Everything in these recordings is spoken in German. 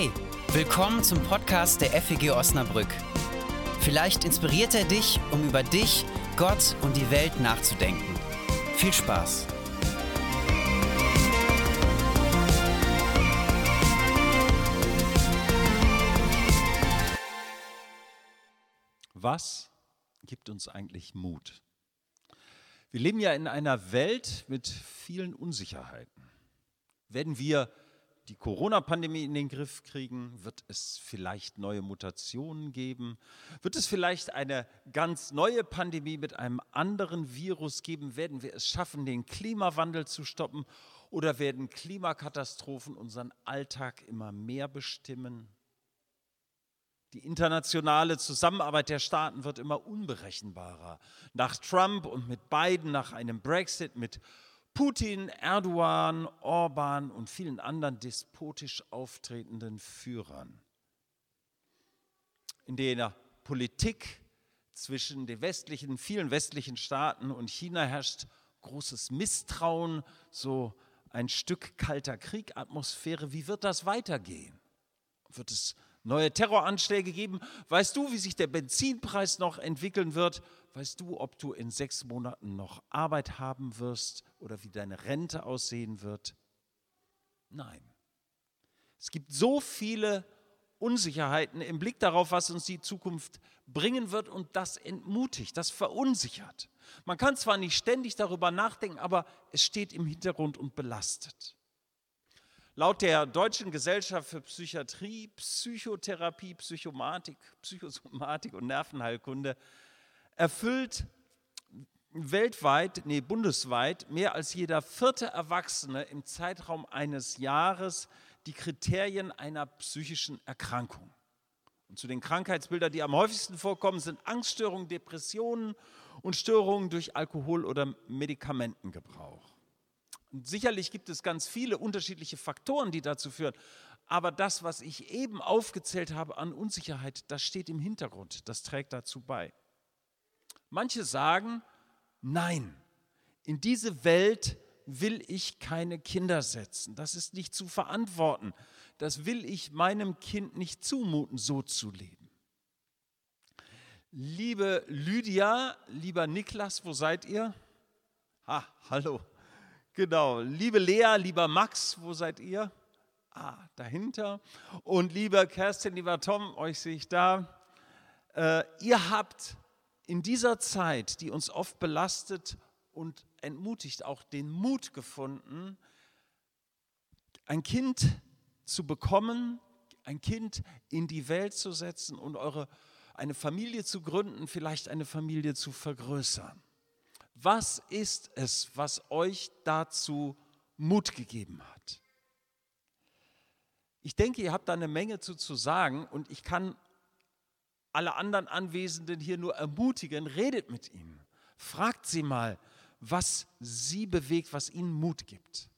Hey, willkommen zum Podcast der FEG Osnabrück. Vielleicht inspiriert er dich, um über dich, Gott und die Welt nachzudenken. Viel Spaß! Was gibt uns eigentlich Mut? Wir leben ja in einer Welt mit vielen Unsicherheiten. Werden wir die Corona-Pandemie in den Griff kriegen? Wird es vielleicht neue Mutationen geben? Wird es vielleicht eine ganz neue Pandemie mit einem anderen Virus geben? Werden wir es schaffen, den Klimawandel zu stoppen? Oder werden Klimakatastrophen unseren Alltag immer mehr bestimmen? Die internationale Zusammenarbeit der Staaten wird immer unberechenbarer. Nach Trump und mit Biden, nach einem Brexit, mit Putin, Erdogan, Orban und vielen anderen despotisch auftretenden Führern. In der Politik zwischen den westlichen, vielen westlichen Staaten und China herrscht großes Misstrauen, so ein Stück kalter Kriegatmosphäre. Wie wird das weitergehen? Wird es neue Terroranschläge geben? Weißt du, wie sich der Benzinpreis noch entwickeln wird? Weißt du, ob du in sechs Monaten noch Arbeit haben wirst oder wie deine Rente aussehen wird? Nein. Es gibt so viele Unsicherheiten im Blick darauf, was uns die Zukunft bringen wird und das entmutigt, das verunsichert. Man kann zwar nicht ständig darüber nachdenken, aber es steht im Hintergrund und belastet. Laut der Deutschen Gesellschaft für Psychiatrie, Psychotherapie, Psychomatik, Psychosomatik und Nervenheilkunde erfüllt weltweit, nee, bundesweit mehr als jeder vierte Erwachsene im Zeitraum eines Jahres die Kriterien einer psychischen Erkrankung. Und zu den Krankheitsbildern, die am häufigsten vorkommen, sind Angststörungen, Depressionen und Störungen durch Alkohol- oder Medikamentengebrauch. Und sicherlich gibt es ganz viele unterschiedliche Faktoren, die dazu führen. Aber das, was ich eben aufgezählt habe an Unsicherheit, das steht im Hintergrund. Das trägt dazu bei. Manche sagen, nein, in diese Welt will ich keine Kinder setzen. Das ist nicht zu verantworten. Das will ich meinem Kind nicht zumuten, so zu leben. Liebe Lydia, lieber Niklas, wo seid ihr? Ah, hallo. Genau. Liebe Lea, lieber Max, wo seid ihr? Ah, dahinter. Und lieber Kerstin, lieber Tom, euch sehe ich da. Äh, ihr habt in dieser Zeit, die uns oft belastet und entmutigt, auch den Mut gefunden, ein Kind zu bekommen, ein Kind in die Welt zu setzen und eure, eine Familie zu gründen, vielleicht eine Familie zu vergrößern. Was ist es, was euch dazu Mut gegeben hat? Ich denke, ihr habt da eine Menge zu, zu sagen und ich kann alle anderen Anwesenden hier nur ermutigen, redet mit ihnen. Fragt sie mal, was sie bewegt, was ihnen Mut gibt.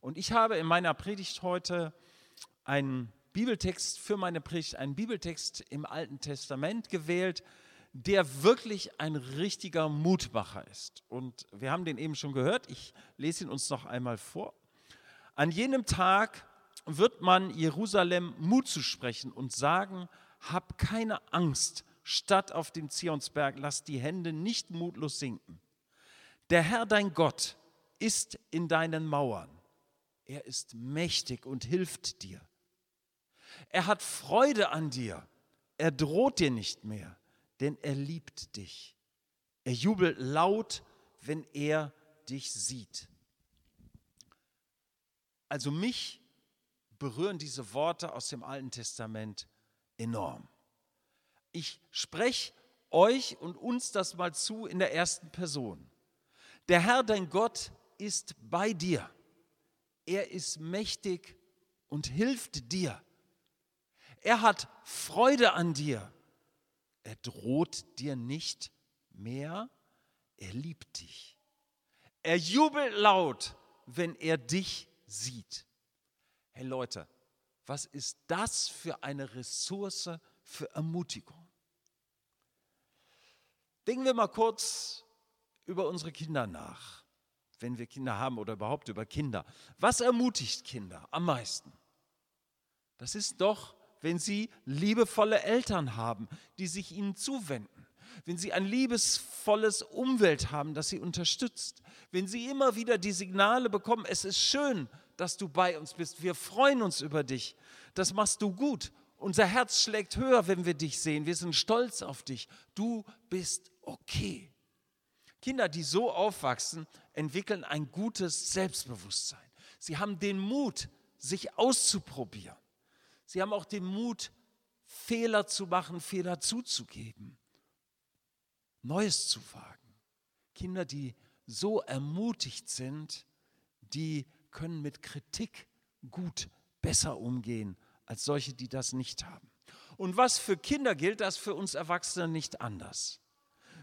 Und ich habe in meiner Predigt heute einen Bibeltext für meine Predigt, einen Bibeltext im Alten Testament gewählt, der wirklich ein richtiger Mutmacher ist. Und wir haben den eben schon gehört, ich lese ihn uns noch einmal vor. An jenem Tag wird man Jerusalem Mut zu sprechen und sagen, hab keine Angst, Stadt auf dem Zionsberg, lass die Hände nicht mutlos sinken. Der Herr dein Gott ist in deinen Mauern. Er ist mächtig und hilft dir. Er hat Freude an dir. Er droht dir nicht mehr, denn er liebt dich. Er jubelt laut, wenn er dich sieht. Also mich berühren diese Worte aus dem Alten Testament enorm. Ich spreche euch und uns das mal zu in der ersten Person. Der Herr, dein Gott, ist bei dir. Er ist mächtig und hilft dir. Er hat Freude an dir. Er droht dir nicht mehr. Er liebt dich. Er jubelt laut, wenn er dich sieht. Hey Leute, was ist das für eine Ressource für Ermutigung? Denken wir mal kurz über unsere Kinder nach, wenn wir Kinder haben oder überhaupt über Kinder. Was ermutigt Kinder am meisten? Das ist doch, wenn sie liebevolle Eltern haben, die sich ihnen zuwenden. Wenn sie ein liebesvolles Umwelt haben, das sie unterstützt. Wenn sie immer wieder die Signale bekommen, es ist schön, dass du bei uns bist. Wir freuen uns über dich. Das machst du gut. Unser Herz schlägt höher, wenn wir dich sehen. Wir sind stolz auf dich. Du bist okay. Kinder, die so aufwachsen, entwickeln ein gutes Selbstbewusstsein. Sie haben den Mut, sich auszuprobieren. Sie haben auch den Mut, Fehler zu machen, Fehler zuzugeben, Neues zu wagen. Kinder, die so ermutigt sind, die können mit Kritik gut besser umgehen als solche, die das nicht haben. Und was für Kinder gilt, das für uns Erwachsene nicht anders.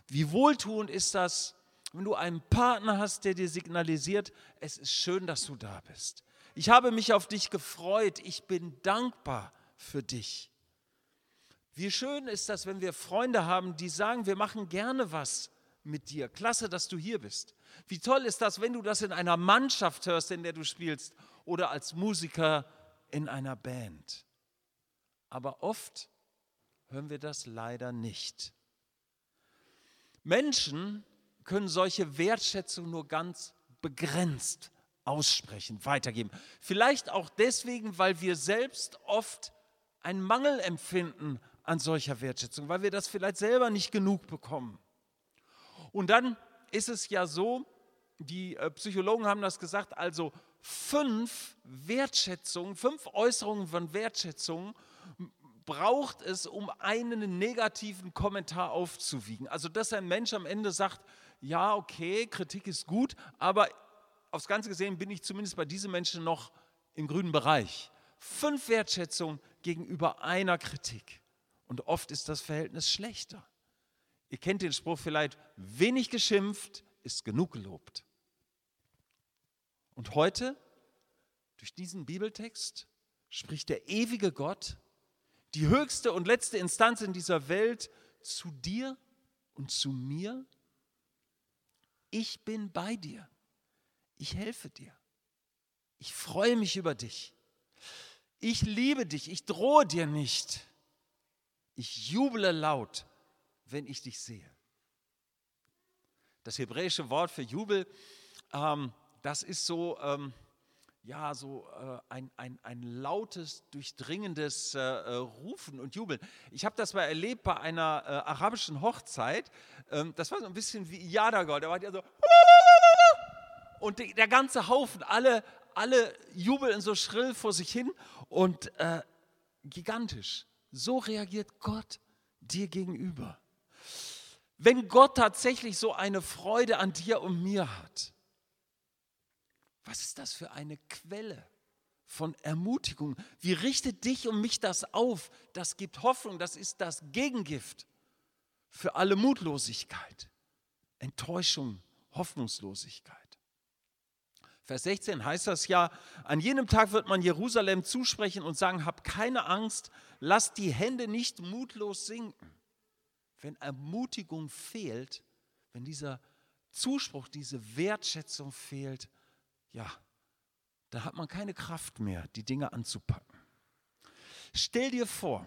Wie wohltuend ist das, wenn du einen Partner hast, der dir signalisiert, es ist schön, dass du da bist. Ich habe mich auf dich gefreut, ich bin dankbar für dich. Wie schön ist das, wenn wir Freunde haben, die sagen, wir machen gerne was mit dir. Klasse, dass du hier bist. Wie toll ist das, wenn du das in einer Mannschaft hörst, in der du spielst oder als Musiker in einer Band. Aber oft hören wir das leider nicht. Menschen können solche Wertschätzung nur ganz begrenzt aussprechen, weitergeben. Vielleicht auch deswegen, weil wir selbst oft einen Mangel empfinden an solcher Wertschätzung, weil wir das vielleicht selber nicht genug bekommen. Und dann ist es ja so, die äh, Psychologen haben das gesagt, also fünf Wertschätzungen, fünf Äußerungen von Wertschätzung braucht es, um einen negativen Kommentar aufzuwiegen. Also, dass ein Mensch am Ende sagt, ja, okay, Kritik ist gut, aber aufs Ganze gesehen bin ich zumindest bei diesen Menschen noch im grünen Bereich. Fünf Wertschätzungen gegenüber einer Kritik. Und oft ist das Verhältnis schlechter. Ihr kennt den Spruch vielleicht, wenig geschimpft ist genug gelobt. Und heute, durch diesen Bibeltext, spricht der ewige Gott, die höchste und letzte Instanz in dieser Welt, zu dir und zu mir. Ich bin bei dir. Ich helfe dir. Ich freue mich über dich. Ich liebe dich. Ich drohe dir nicht. Ich juble laut, wenn ich dich sehe. Das hebräische Wort für Jubel ähm, das ist so, ähm, ja, so äh, ein, ein, ein lautes, durchdringendes äh, äh, Rufen und Jubeln. Ich habe das mal erlebt bei einer äh, arabischen Hochzeit. Ähm, das war so ein bisschen wie Yadagar. Da war ja so und die, der ganze Haufen, alle, alle jubeln so schrill vor sich hin und äh, gigantisch. So reagiert Gott dir gegenüber. Wenn Gott tatsächlich so eine Freude an dir und mir hat, was ist das für eine Quelle von Ermutigung? Wie richtet dich und mich das auf? Das gibt Hoffnung, das ist das Gegengift für alle Mutlosigkeit, Enttäuschung, Hoffnungslosigkeit. Vers 16 heißt das ja, an jenem Tag wird man Jerusalem zusprechen und sagen, hab keine Angst, lass die Hände nicht mutlos sinken. Wenn Ermutigung fehlt, wenn dieser Zuspruch, diese Wertschätzung fehlt, ja, da hat man keine Kraft mehr, die Dinge anzupacken. Stell dir vor,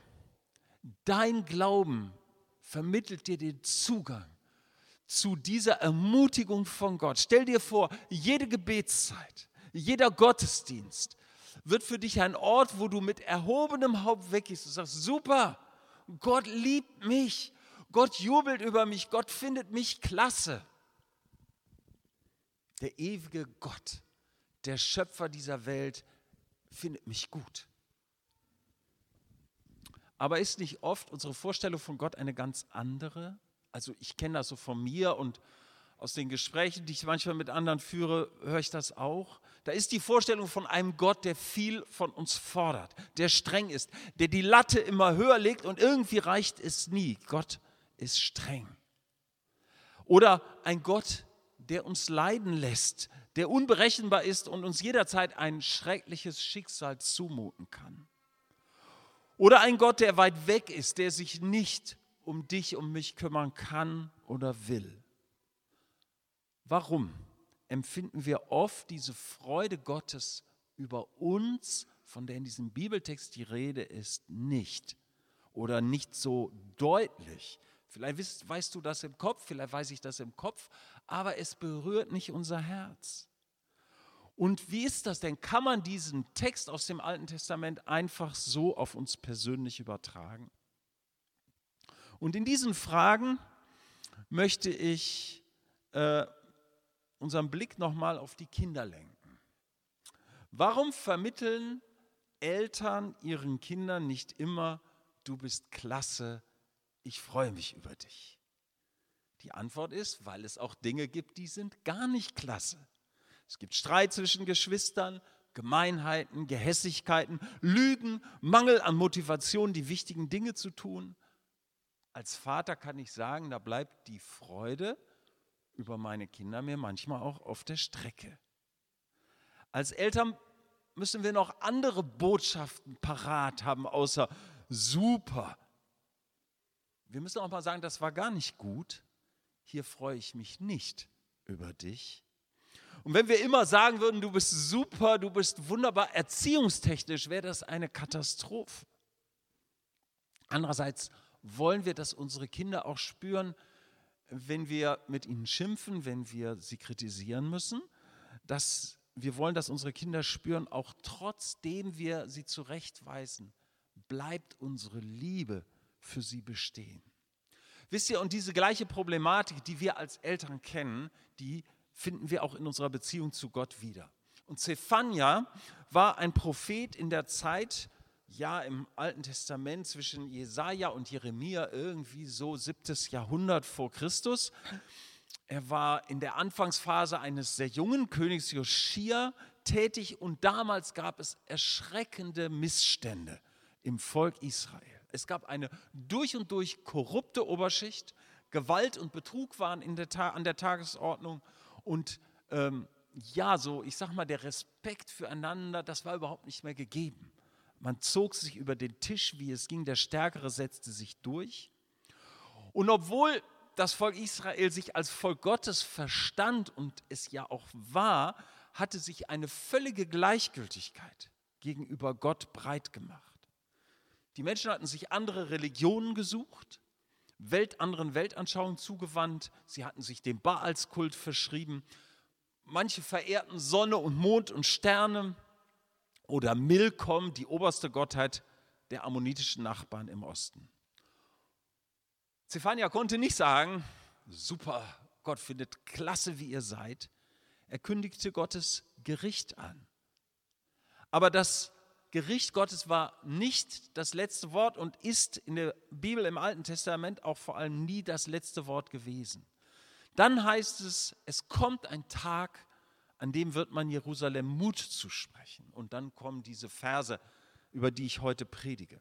dein Glauben vermittelt dir den Zugang zu dieser Ermutigung von Gott. Stell dir vor, jede Gebetszeit, jeder Gottesdienst wird für dich ein Ort, wo du mit erhobenem Haupt weggehst und sagst, super, Gott liebt mich, Gott jubelt über mich, Gott findet mich klasse. Der ewige Gott der Schöpfer dieser Welt, findet mich gut. Aber ist nicht oft unsere Vorstellung von Gott eine ganz andere? Also ich kenne das so von mir und aus den Gesprächen, die ich manchmal mit anderen führe, höre ich das auch. Da ist die Vorstellung von einem Gott, der viel von uns fordert, der streng ist, der die Latte immer höher legt und irgendwie reicht es nie. Gott ist streng. Oder ein Gott, der uns leiden lässt, der unberechenbar ist und uns jederzeit ein schreckliches Schicksal zumuten kann. Oder ein Gott, der weit weg ist, der sich nicht um dich, um mich kümmern kann oder will. Warum empfinden wir oft diese Freude Gottes über uns von der in diesem Bibeltext die Rede ist, nicht oder nicht so deutlich. Vielleicht weißt, weißt du das im Kopf, vielleicht weiß ich das im Kopf, aber es berührt nicht unser Herz. Und wie ist das denn? Kann man diesen Text aus dem Alten Testament einfach so auf uns persönlich übertragen? Und in diesen Fragen möchte ich äh, unseren Blick nochmal auf die Kinder lenken. Warum vermitteln Eltern ihren Kindern nicht immer, du bist klasse, ich freue mich über dich? Die Antwort ist, weil es auch Dinge gibt, die sind gar nicht klasse. Es gibt Streit zwischen Geschwistern, Gemeinheiten, Gehässigkeiten, Lügen, Mangel an Motivation, die wichtigen Dinge zu tun. Als Vater kann ich sagen, da bleibt die Freude über meine Kinder mir manchmal auch auf der Strecke. Als Eltern müssen wir noch andere Botschaften parat haben, außer super. Wir müssen auch mal sagen, das war gar nicht gut. Hier freue ich mich nicht über dich. Und wenn wir immer sagen würden, du bist super, du bist wunderbar, erziehungstechnisch wäre das eine Katastrophe. Andererseits wollen wir, dass unsere Kinder auch spüren, wenn wir mit ihnen schimpfen, wenn wir sie kritisieren müssen, dass wir wollen, dass unsere Kinder spüren, auch trotzdem wir sie zurechtweisen, bleibt unsere Liebe für sie bestehen. Wisst ihr, und diese gleiche Problematik, die wir als Eltern kennen, die finden wir auch in unserer Beziehung zu Gott wieder. Und Zephania war ein Prophet in der Zeit, ja, im Alten Testament zwischen Jesaja und Jeremia, irgendwie so siebtes Jahrhundert vor Christus. Er war in der Anfangsphase eines sehr jungen Königs Joschia tätig und damals gab es erschreckende Missstände im Volk Israel. Es gab eine durch und durch korrupte Oberschicht, Gewalt und Betrug waren der an der Tagesordnung und ähm, ja, so, ich sag mal, der Respekt füreinander, das war überhaupt nicht mehr gegeben. Man zog sich über den Tisch, wie es ging, der Stärkere setzte sich durch. Und obwohl das Volk Israel sich als Volk Gottes verstand und es ja auch war, hatte sich eine völlige Gleichgültigkeit gegenüber Gott breit gemacht. Die Menschen hatten sich andere Religionen gesucht, Welt, anderen Weltanschauungen zugewandt. Sie hatten sich dem Baalskult verschrieben. Manche verehrten Sonne und Mond und Sterne oder Milkom, die oberste Gottheit der ammonitischen Nachbarn im Osten. Zephania konnte nicht sagen, super, Gott findet klasse, wie ihr seid. Er kündigte Gottes Gericht an. Aber das Gericht Gottes war nicht das letzte Wort und ist in der Bibel im Alten Testament auch vor allem nie das letzte Wort gewesen. Dann heißt es, es kommt ein Tag, an dem wird man Jerusalem Mut zusprechen. Und dann kommen diese Verse, über die ich heute predige.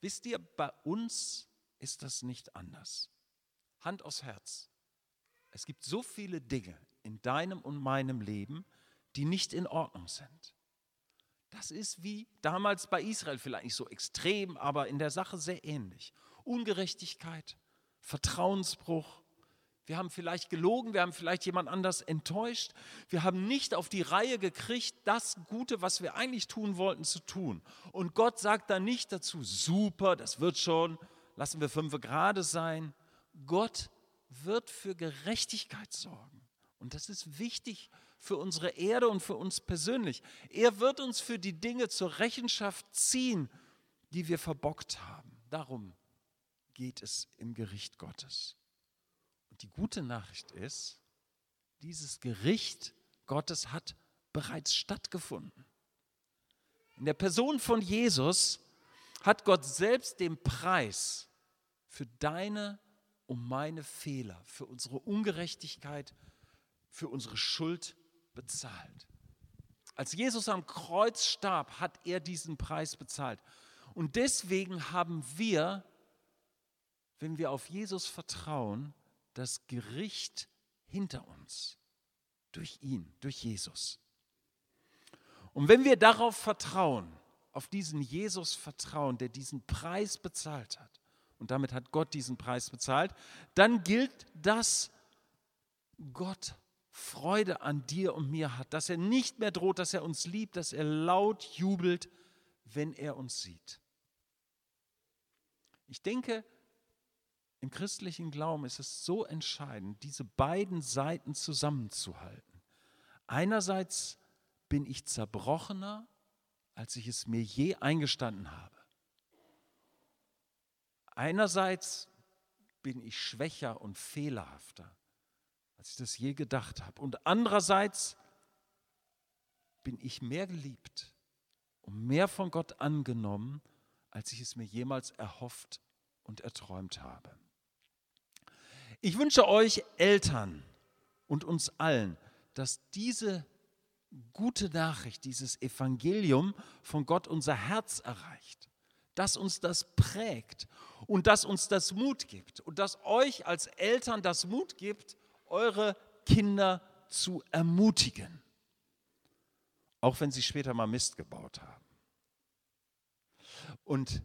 Wisst ihr, bei uns ist das nicht anders. Hand aufs Herz. Es gibt so viele Dinge in deinem und meinem Leben, die nicht in Ordnung sind. Das ist wie damals bei Israel, vielleicht nicht so extrem, aber in der Sache sehr ähnlich. Ungerechtigkeit, Vertrauensbruch. Wir haben vielleicht gelogen, wir haben vielleicht jemand anders enttäuscht. Wir haben nicht auf die Reihe gekriegt, das Gute, was wir eigentlich tun wollten, zu tun. Und Gott sagt dann nicht dazu, super, das wird schon, lassen wir fünf gerade sein. Gott wird für Gerechtigkeit sorgen. Und das ist wichtig für unsere Erde und für uns persönlich. Er wird uns für die Dinge zur Rechenschaft ziehen, die wir verbockt haben. Darum geht es im Gericht Gottes. Und die gute Nachricht ist, dieses Gericht Gottes hat bereits stattgefunden. In der Person von Jesus hat Gott selbst den Preis für deine und meine Fehler, für unsere Ungerechtigkeit, für unsere Schuld bezahlt. Als Jesus am Kreuz starb, hat er diesen Preis bezahlt. Und deswegen haben wir, wenn wir auf Jesus vertrauen, das Gericht hinter uns. Durch ihn, durch Jesus. Und wenn wir darauf vertrauen, auf diesen Jesus vertrauen, der diesen Preis bezahlt hat, und damit hat Gott diesen Preis bezahlt, dann gilt das, Gott Freude an dir und mir hat, dass er nicht mehr droht, dass er uns liebt, dass er laut jubelt, wenn er uns sieht. Ich denke, im christlichen Glauben ist es so entscheidend, diese beiden Seiten zusammenzuhalten. Einerseits bin ich zerbrochener, als ich es mir je eingestanden habe. Einerseits bin ich schwächer und fehlerhafter, als ich das je gedacht habe. Und andererseits bin ich mehr geliebt und mehr von Gott angenommen, als ich es mir jemals erhofft und erträumt habe. Ich wünsche euch Eltern und uns allen, dass diese gute Nachricht, dieses Evangelium von Gott unser Herz erreicht, dass uns das prägt und dass uns das Mut gibt und dass euch als Eltern das Mut gibt, eure Kinder zu ermutigen, auch wenn sie später mal Mist gebaut haben. Und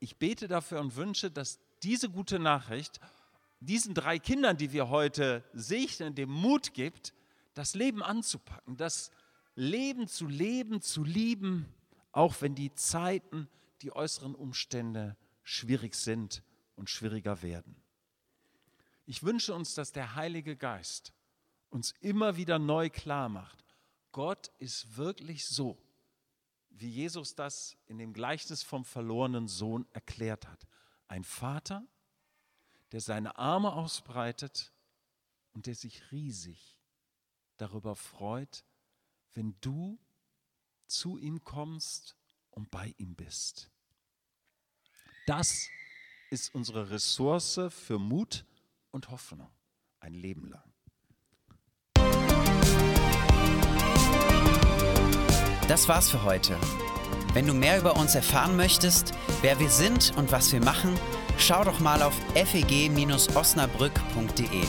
ich bete dafür und wünsche, dass diese gute Nachricht diesen drei Kindern, die wir heute segnen, dem Mut gibt, das Leben anzupacken, das Leben zu leben, zu lieben, auch wenn die Zeiten, die äußeren Umstände schwierig sind und schwieriger werden. Ich wünsche uns, dass der Heilige Geist uns immer wieder neu klar macht, Gott ist wirklich so, wie Jesus das in dem Gleichnis vom verlorenen Sohn erklärt hat. Ein Vater, der seine Arme ausbreitet und der sich riesig darüber freut, wenn du zu ihm kommst und bei ihm bist. Das ist unsere Ressource für Mut und Hoffnung ein Leben lang. Das war's für heute. Wenn du mehr über uns erfahren möchtest, wer wir sind und was wir machen, schau doch mal auf feg-osnabrück.de.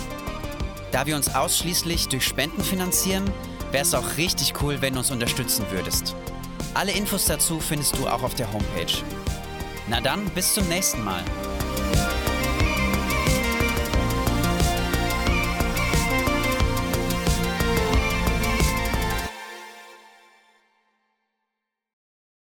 Da wir uns ausschließlich durch Spenden finanzieren, wäre es auch richtig cool, wenn du uns unterstützen würdest. Alle Infos dazu findest du auch auf der Homepage. Na dann, bis zum nächsten Mal.